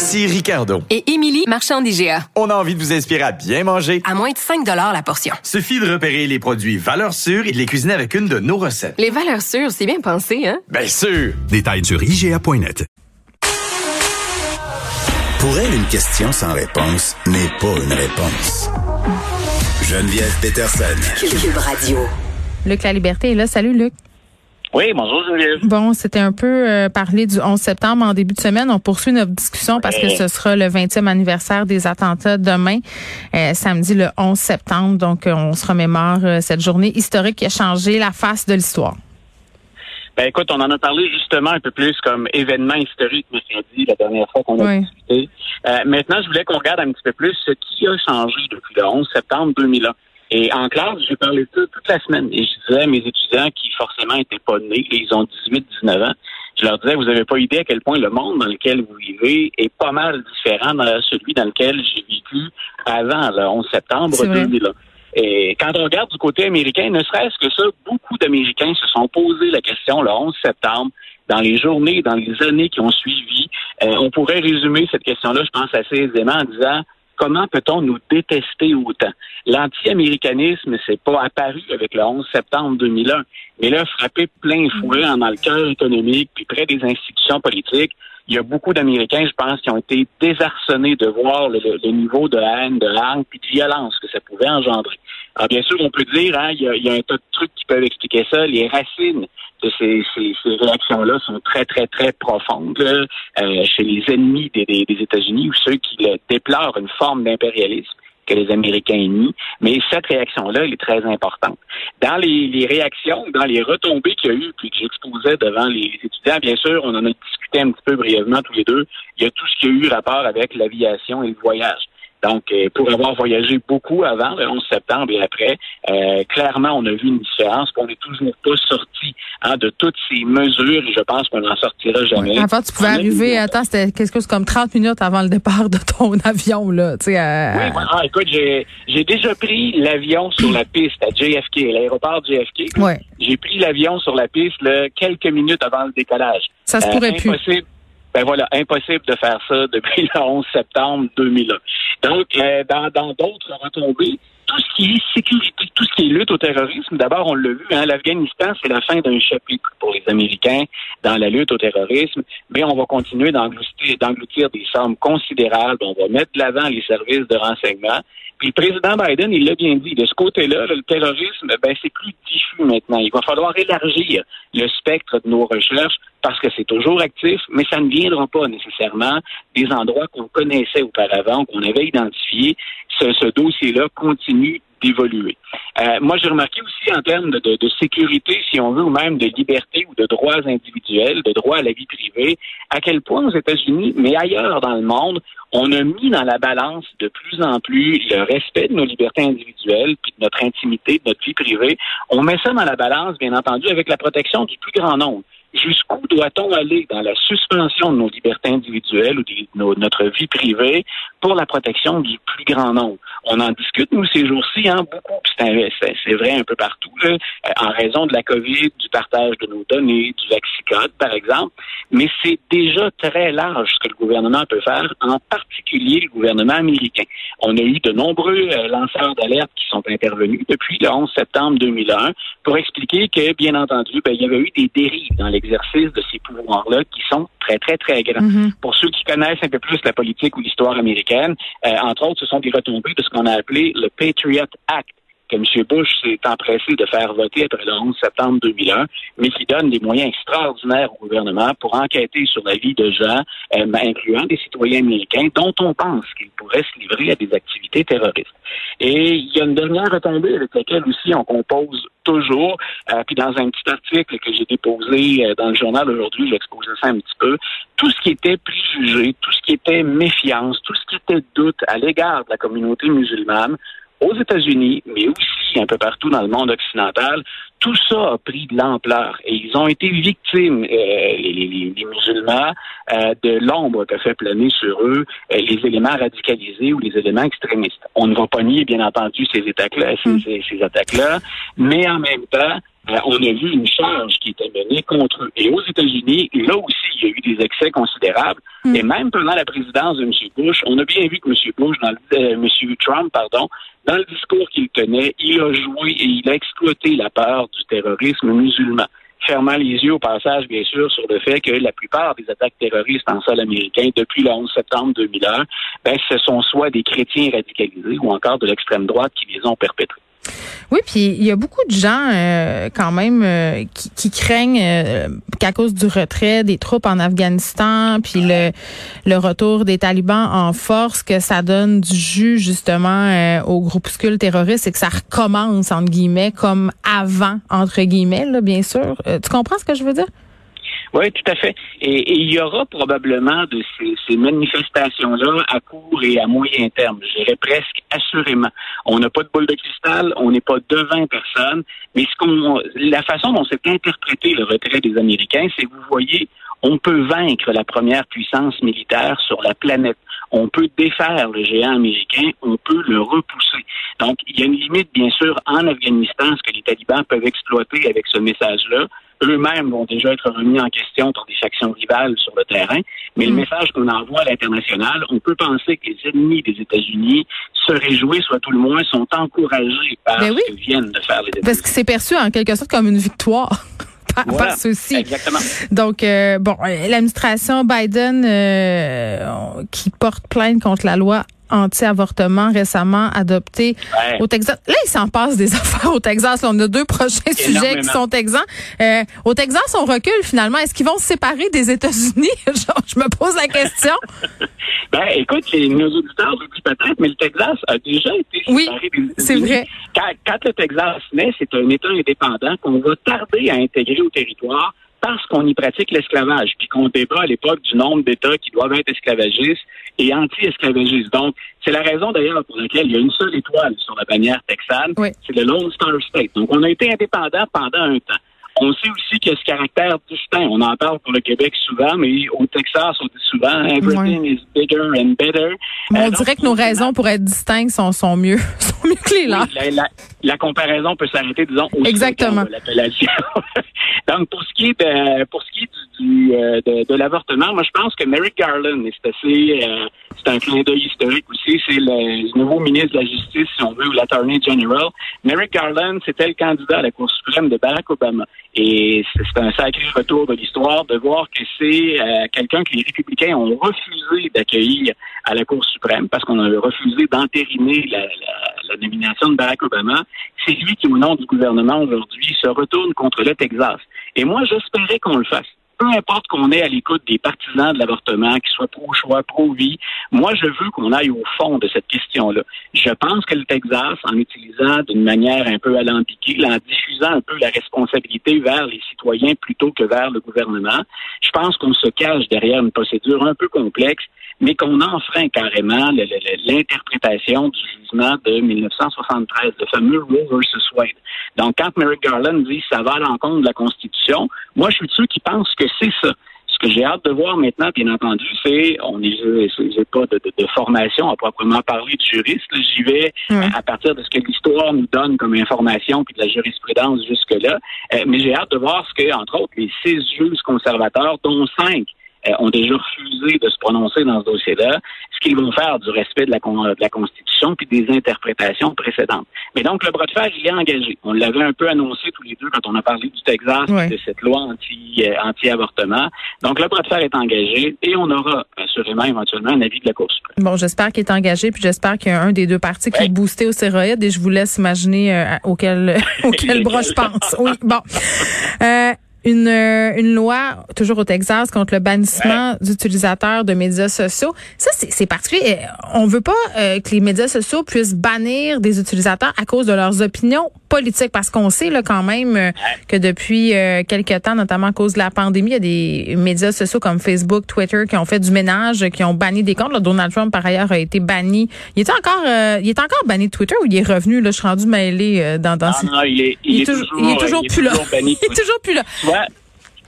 Ici Ricardo. Et Émilie, marchand d'IGA. On a envie de vous inspirer à bien manger. À moins de 5 la portion. Suffit de repérer les produits valeurs sûres et de les cuisiner avec une de nos recettes. Les valeurs sûres, c'est bien pensé, hein? Bien sûr! Détails sur IGA.net. Pour elle, une question sans réponse n'est pas une réponse. Geneviève Peterson. Cube Radio. Luc La Liberté est là. Salut, Luc. Oui, bonjour Geneviève. Bon, c'était un peu euh, parler du 11 septembre en début de semaine. On poursuit notre discussion parce que ce sera le 20e anniversaire des attentats demain, euh, samedi le 11 septembre. Donc, euh, on se remémore cette journée historique qui a changé la face de l'histoire. Ben écoute, on en a parlé justement un peu plus comme événement historique mercredi, la dernière fois qu'on a discuté. maintenant, je voulais qu'on regarde un petit peu plus ce qui a changé depuis le 11 septembre 2001. Et en classe, j'ai parlé de ça toute la semaine. Et je disais à mes étudiants qui forcément étaient pas nés, ils ont 18, 19 ans, je leur disais, vous n'avez pas idée à quel point le monde dans lequel vous vivez est pas mal différent de celui dans lequel j'ai vécu avant le 11 septembre 2001. Et quand on regarde du côté américain, ne serait-ce que ça, beaucoup d'Américains se sont posé la question le 11 septembre, dans les journées, dans les années qui ont suivi. Euh, on pourrait résumer cette question-là, je pense, assez aisément en disant comment peut-on nous détester autant? L'anti-américanisme, c'est pas apparu avec le 11 septembre 2001, mais là, frappé plein fouet dans le cœur économique, puis près des institutions politiques. Il y a beaucoup d'Américains, je pense, qui ont été désarçonnés de voir le, niveau de haine, de hargne, puis de violence que ça pouvait engendrer. Alors, bien sûr, on peut dire, hein, il, y a, un tas de trucs qui peuvent expliquer ça. Les racines de ces, réactions-là sont très, très, très profondes euh, chez les ennemis des, des États-Unis ou ceux qui déplorent une forme d'impérialisme que les Américains nient. Mais cette réaction-là, elle est très importante. Dans les, réactions, dans les retombées qu'il y a eu, puis que j'exposais devant les étudiants, bien sûr, on en a discuté un petit peu brièvement tous les deux. Il y a tout ce qui a eu rapport avec l'aviation et le voyage. Donc, euh, pour avoir voyagé beaucoup avant le 11 septembre et après, euh, clairement, on a vu une différence. On n'est toujours pas sorti hein, de toutes ces mesures et je pense qu'on n'en sortira jamais. En fait, tu pouvais arriver, attends, c'était quelque chose comme 30 minutes avant le départ de ton avion, là. Tu sais, Oui, ah, écoute, j'ai, j'ai déjà pris l'avion sur la piste à JFK, l'aéroport JFK. Ouais. J'ai pris l'avion sur la piste là, quelques minutes avant le décollage. Ça se pourrait euh, plus. Ben voilà, impossible de faire ça depuis le 11 septembre 2001. Donc, euh, dans d'autres retombées, tout ce qui est sécurité, tout ce qui est lutte au terrorisme, d'abord, on l'a vu, hein, l'Afghanistan, c'est la fin d'un chapitre pour les Américains dans la lutte au terrorisme, mais on va continuer d'engloutir des sommes considérables, on va mettre de l'avant les services de renseignement, puis le président Biden, il l'a bien dit, de ce côté-là, le terrorisme, ben, c'est plus diffus maintenant. Il va falloir élargir le spectre de nos recherches parce que c'est toujours actif, mais ça ne viendra pas nécessairement des endroits qu'on connaissait auparavant, qu'on avait identifiés. Ce, ce dossier-là continue d'évoluer. Euh, moi, j'ai remarqué aussi en termes de, de, sécurité, si on veut, ou même de liberté ou de droits individuels, de droits à la vie privée, à quel point aux États-Unis, mais ailleurs dans le monde, on a mis dans la balance de plus en plus le respect de nos libertés individuelles, puis de notre intimité, de notre vie privée. On met ça dans la balance, bien entendu, avec la protection du plus grand nombre. Jusqu'où doit-on aller dans la suspension de nos libertés individuelles ou de notre vie privée pour la protection du plus grand nombre? On en discute, nous, ces jours-ci, hein, beaucoup, c'est vrai un peu partout, là, euh, en raison de la COVID, du partage de nos données, du vaccicode, par exemple. Mais c'est déjà très large ce que le gouvernement peut faire, en particulier le gouvernement américain. On a eu de nombreux euh, lanceurs d'alerte qui sont intervenus depuis le 11 septembre 2001 pour expliquer que, bien entendu, ben, il y avait eu des dérives dans l'exercice de ces pouvoirs-là qui sont très, très, très grands. Mm-hmm. Pour ceux qui connaissent un peu plus la politique ou l'histoire américaine, euh, entre autres, ce sont des retombées de ce qu'on a appelé le Patriot Act que M. Bush s'est empressé de faire voter après le 11 septembre 2001, mais qui donne des moyens extraordinaires au gouvernement pour enquêter sur la vie de gens, euh, incluant des citoyens américains, dont on pense qu'ils pourraient se livrer à des activités terroristes. Et il y a une dernière retombée avec laquelle aussi on compose toujours. Euh, puis dans un petit article que j'ai déposé euh, dans le journal aujourd'hui, j'exposais ça un petit peu. Tout ce qui était préjugé, tout ce qui était méfiance, tout ce qui était doute à l'égard de la communauté musulmane, aux États-Unis, mais aussi un peu partout dans le monde occidental, tout ça a pris de l'ampleur et ils ont été victimes, euh, les, musulmans, euh, de l'ombre qu'a fait planer sur eux euh, les éléments radicalisés ou les éléments extrémistes. On ne va pas nier, bien entendu, ces attaques-là, ces, hmm. ces attaques-là, mais en même temps, euh, on a vu une charge qui était menée contre eux. Et aux États-Unis, là aussi, il y a eu des excès considérables. Hmm. Et même pendant la présidence de M. Bush, on a bien vu que M. Bush, dans le, M. Trump, pardon, dans le discours qu'il tenait, il a joué et il a exploité la peur du terrorisme musulman fermant les yeux au passage, bien sûr, sur le fait que la plupart des attaques terroristes en sol américain depuis le 11 septembre 2001, ben, ce sont soit des chrétiens radicalisés ou encore de l'extrême droite qui les ont perpétrés. Oui, puis il y a beaucoup de gens euh, quand même euh, qui, craignent euh, qu'à cause du retrait des troupes en Afghanistan, puis le, le retour des talibans en force, que ça donne du jus justement aux groupuscules terroristes et que ça recommence entre guillemets comme avant entre guillemets, là, bien sûr. tu comprends ce que je veux dire? Oui, tout à fait. Et, il y aura probablement de ces, manifestations-là à court et à moyen terme, je dirais presque assurément. On n'a pas de boule de cristal, on n'est pas devant personne, mais ce qu'on, la façon dont c'est interprété le retrait des Américains, c'est que vous voyez, on peut vaincre la première puissance militaire sur la planète. On peut défaire le géant américain, on peut le repousser. Donc, il y a une limite, bien sûr, en Afghanistan, ce que les talibans peuvent exploiter avec ce message-là eux-mêmes vont déjà être remis en question par des factions rivales sur le terrain. Mais le mm. message qu'on envoie à l'international, on peut penser que les ennemis des États-Unis se réjouissent, soit tout le moins sont encouragés par ben ce que viennent de faire les États-Unis. Parce que c'est perçu en quelque sorte comme une victoire. Pas ceci. Exactement. Donc, euh, bon, l'administration Biden euh, qui porte plainte contre la loi anti-avortement récemment adopté au Texas. Là, il s'en passe des affaires au Texas. on a deux prochains sujets qui sont exempts. Euh, au Texas, on recule finalement. Est-ce qu'ils vont se séparer des États-Unis? je me pose la question. ben, écoute, les, nos auditeurs l'oublient peut-être, mais le Texas a déjà été séparé oui, c'est vrai. Quand, quand le Texas naît, c'est un État indépendant qu'on va tarder à intégrer au territoire parce qu'on y pratique l'esclavage, puis qu'on débat à l'époque du nombre d'États qui doivent être esclavagistes et anti-esclavagistes. Donc, c'est la raison d'ailleurs pour laquelle il y a une seule étoile sur la bannière texane, c'est le Lone Star State. Donc, on a été indépendant pendant un temps. On sait aussi qu'il y a ce caractère distinct. On en parle pour le Québec souvent, mais au Texas, on dit souvent everything is bigger and better. on euh, dirait que nos raisons pour être distinctes sont, sont mieux, sont mieux que les là. la, comparaison peut s'arrêter, disons, au Exactement. de l'appellation. Donc, pour ce qui est de, pour ce qui est du, euh, de, de l'avortement, moi, je pense que Merrick Garland, c'est assez, euh, c'est un clin d'œil historique aussi, c'est le, nouveau ministre de la Justice, si on veut, ou l'Attorney General. Merrick Garland, c'était le candidat à la Cour suprême de Barack Obama. Et c'est un sacré retour de l'histoire de voir que c'est euh, quelqu'un que les républicains ont refusé d'accueillir à la Cour suprême parce qu'on a refusé d'entériner la, la, nomination de Barack Obama. C'est lui qui, au nom du gouvernement aujourd'hui, se retourne contre le Texas. Et moi, j'espérais qu'on le fasse peu importe qu'on est à l'écoute des partisans de l'avortement, qu'ils soient pro-choix, pro-vie, moi, je veux qu'on aille au fond de cette question-là. Je pense que le Texas, en utilisant d'une manière un peu alambiquée, en diffusant un peu la responsabilité vers les citoyens plutôt que vers le gouvernement, je pense qu'on se cache derrière une procédure un peu complexe mais qu'on enfreint carrément l'interprétation du jugement de 1973, le fameux Roe versus Wade. Donc, quand Merrick Garland dit ça va à l'encontre de la Constitution, moi, je suis de ceux qui pensent que c'est ça. Ce que j'ai hâte de voir maintenant, bien entendu, c'est, on est, j'ai pas de, de, formation à proprement parler de juriste. J'y vais à, partir de ce que l'histoire nous donne comme information puis de la jurisprudence jusque-là. Euh, mais j'ai hâte de voir ce que, entre autres, les six juges conservateurs, dont cinq euh, ont déjà refusé de se prononcer dans ce dossier-là, ce qu'ils vont faire du respect de la, de la Constitution puis des interprétations précédentes. Mais donc, le bras de fer, il est engagé. On l'avait un peu annoncé tous les deux quand on a parlé du Texas de cette loi anti, euh, anti-avortement. Donc, le bras de fer est engagé et on aura assurément éventuellement un avis de la Cour suprême. Bon, j'espère qu'il est engagé puis j'espère qu'il y a un des deux partis qui est boosté aux stéroïdes et je vous laisse imaginer euh, auquel, auquel bras je pense. Oui, bon. Euh, une, euh, une loi, toujours au Texas, contre le bannissement d'utilisateurs de médias sociaux. Ça, c'est particulier. On veut pas euh, que les médias sociaux puissent bannir des utilisateurs à cause de leurs opinions politiques, parce qu'on sait là quand même euh, que depuis quelques temps, notamment à cause de la pandémie, il y a des médias sociaux comme Facebook, Twitter qui ont fait du ménage, qui ont banni des comptes. Donald Trump, par ailleurs, a été banni. Il était encore, il est encore banni de Twitter ou il est revenu? Là, je suis rendu mêlé dans, dans. Non, non, il est, il, est, toujours, il est toujours plus là. il est toujours plus là.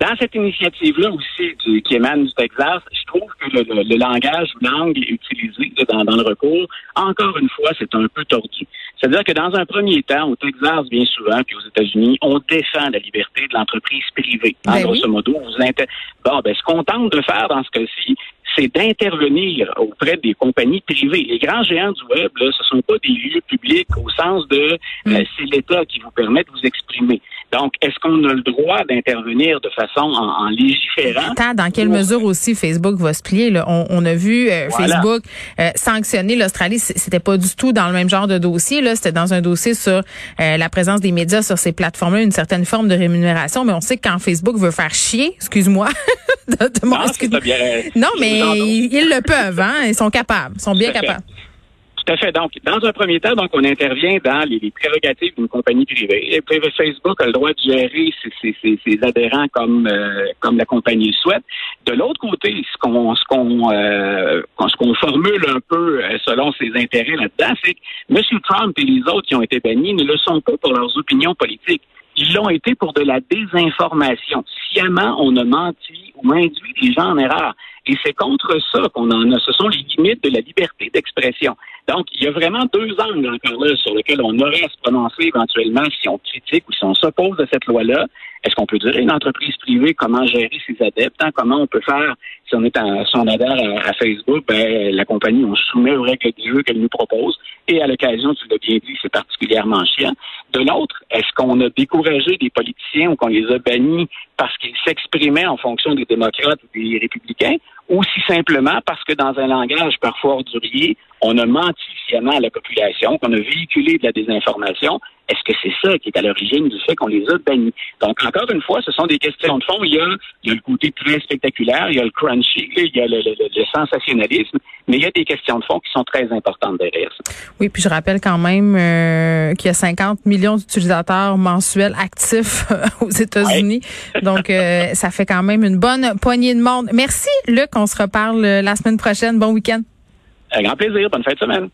Dans cette initiative-là aussi qui émane du Texas, je trouve que le, langage ou langue utilisé dans, dans, le recours, encore une fois, c'est un peu tordu. C'est-à-dire que dans un premier temps, au Texas, bien souvent, puis aux États-Unis, on défend la liberté de l'entreprise privée. En ben grosso modo, vous inter... bon, ben, ce qu'on tente de faire dans ce cas-ci, c'est d'intervenir auprès des compagnies privées. Les grands géants du web, là, ce sont pas des lieux publics au sens de mm. euh, c'est l'État qui vous permet de vous exprimer. Donc, est-ce qu'on a le droit d'intervenir de façon en, légiférant? Attends, dans quelle mesure aussi Facebook va se plier? Là? On, a vu euh, Facebook euh, sanctionner l'Australie. C'était pas du tout dans le même genre de dossier. Là, C'était dans un dossier sur euh, la présence des médias sur ces plateformes-là, une certaine forme de rémunération. Mais on sait que quand Facebook veut faire chier, excuse-moi, de, non, non, mais ils, le peuvent, hein? Ils sont capables, ils sont bien capables. Fait. Donc, dans un premier temps, donc, on intervient dans les, prérogatives d'une compagnie privée. Facebook a le droit de gérer ses, adhérents comme euh, comme la compagnie le souhaite. De l'autre côté, ce qu'on ce qu'on euh, ce qu'on formule un peu euh, selon ses intérêts là-dedans, c'est que M. Trump et les autres qui ont été bannis ne le sont pas pour leurs opinions politiques. Ils l'ont été pour de la désinformation. Sciemment, on a menti ou induit les gens en erreur. Et c'est contre ça qu'on en a. Ce sont les limites de la liberté d'expression. Donc, il y a vraiment deux angles encore là sur lesquels on aurait à se prononcer éventuellement si on critique ou si on s'oppose à cette loi-là. Est-ce qu'on peut dire une entreprise privée comment gérer ses adeptes? Hein? Comment on peut faire si on est en, son adhère à, Facebook? Ben, la compagnie, on soumet aux règles du jeu qu'elle nous propose. Et à l'occasion, tu l'as bien dit, c'est particulièrement chiant. De l'autre, est-ce qu'on a découragé des politiciens ou qu'on les a bannis parce qu'ils s'exprimaient en fonction des démocrates ou des républicains? Ou si simplement parce que dans un langage parfois ordurier, on a menti sciemment à la population, qu'on a véhiculé de la désinformation, est-ce que c'est ça qui est à l'origine du fait qu'on les a bannis? Donc, encore une fois, ce sont des questions de fond. Il y a, le côté très spectaculaire, il y a le crunchy, il y a le, sensationnalisme, mais il y a des questions de fond qui sont très importantes derrière ça. Oui, puis je rappelle quand même euh, qu'il y a 50 millions d'utilisateurs mensuels actifs aux États-Unis. Donc, euh, ça fait quand même une bonne poignée de monde. Merci, Luc. On se reparle la semaine prochaine. Bon week-end. Un grand plaisir. Bonne fin de semaine.